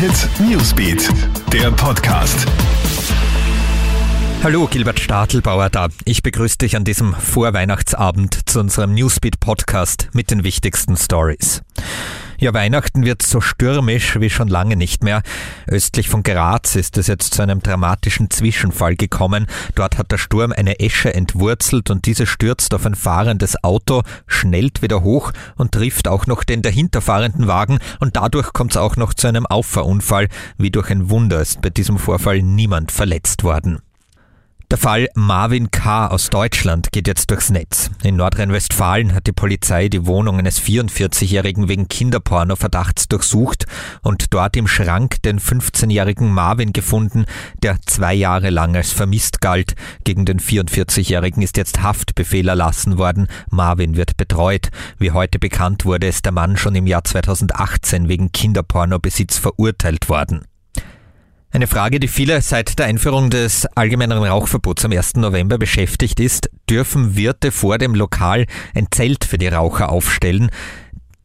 Hit Newsbeat, der Podcast. Hallo, Gilbert Stadelbauer da. Ich begrüße dich an diesem Vorweihnachtsabend zu unserem Newsbeat Podcast mit den wichtigsten Stories. Ja, Weihnachten wird so stürmisch wie schon lange nicht mehr. Östlich von Graz ist es jetzt zu einem dramatischen Zwischenfall gekommen. Dort hat der Sturm eine Esche entwurzelt und diese stürzt auf ein fahrendes Auto, schnellt wieder hoch und trifft auch noch den dahinter fahrenden Wagen und dadurch kommt es auch noch zu einem Auffahrunfall. Wie durch ein Wunder ist bei diesem Vorfall niemand verletzt worden. Der Fall Marvin K. aus Deutschland geht jetzt durchs Netz. In Nordrhein-Westfalen hat die Polizei die Wohnung eines 44-Jährigen wegen Kinderporno-Verdachts durchsucht und dort im Schrank den 15-jährigen Marvin gefunden, der zwei Jahre lang als vermisst galt. Gegen den 44-Jährigen ist jetzt Haftbefehl erlassen worden. Marvin wird betreut. Wie heute bekannt wurde, ist der Mann schon im Jahr 2018 wegen Kinderpornobesitz verurteilt worden. Eine Frage, die viele seit der Einführung des allgemeinen Rauchverbots am 1. November beschäftigt ist, dürfen Wirte vor dem Lokal ein Zelt für die Raucher aufstellen?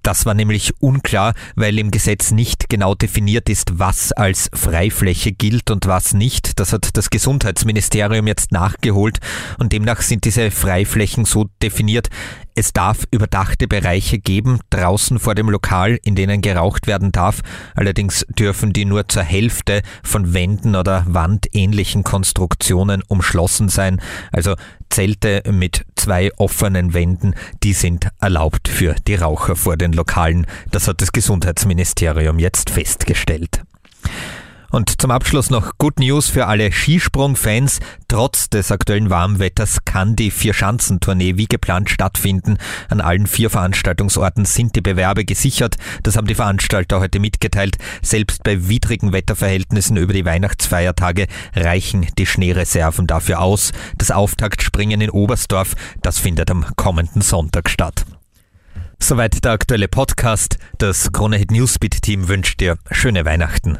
Das war nämlich unklar, weil im Gesetz nicht genau definiert ist, was als Freifläche gilt und was nicht. Das hat das Gesundheitsministerium jetzt nachgeholt und demnach sind diese Freiflächen so definiert, es darf überdachte Bereiche geben, draußen vor dem Lokal, in denen geraucht werden darf. Allerdings dürfen die nur zur Hälfte von Wänden oder wandähnlichen Konstruktionen umschlossen sein. Also Zelte mit zwei offenen Wänden, die sind erlaubt für die Raucher vor den Lokalen. Das hat das Gesundheitsministerium jetzt festgestellt. Und zum Abschluss noch Good News für alle Skisprung-Fans. Trotz des aktuellen Warmwetters kann die Vier-Schanzentournee wie geplant stattfinden. An allen vier Veranstaltungsorten sind die Bewerbe gesichert. Das haben die Veranstalter heute mitgeteilt. Selbst bei widrigen Wetterverhältnissen über die Weihnachtsfeiertage reichen die Schneereserven dafür aus. Das Auftaktspringen in Oberstdorf, das findet am kommenden Sonntag statt. Soweit der aktuelle Podcast. Das Kronehit Newsbeat Team wünscht dir schöne Weihnachten.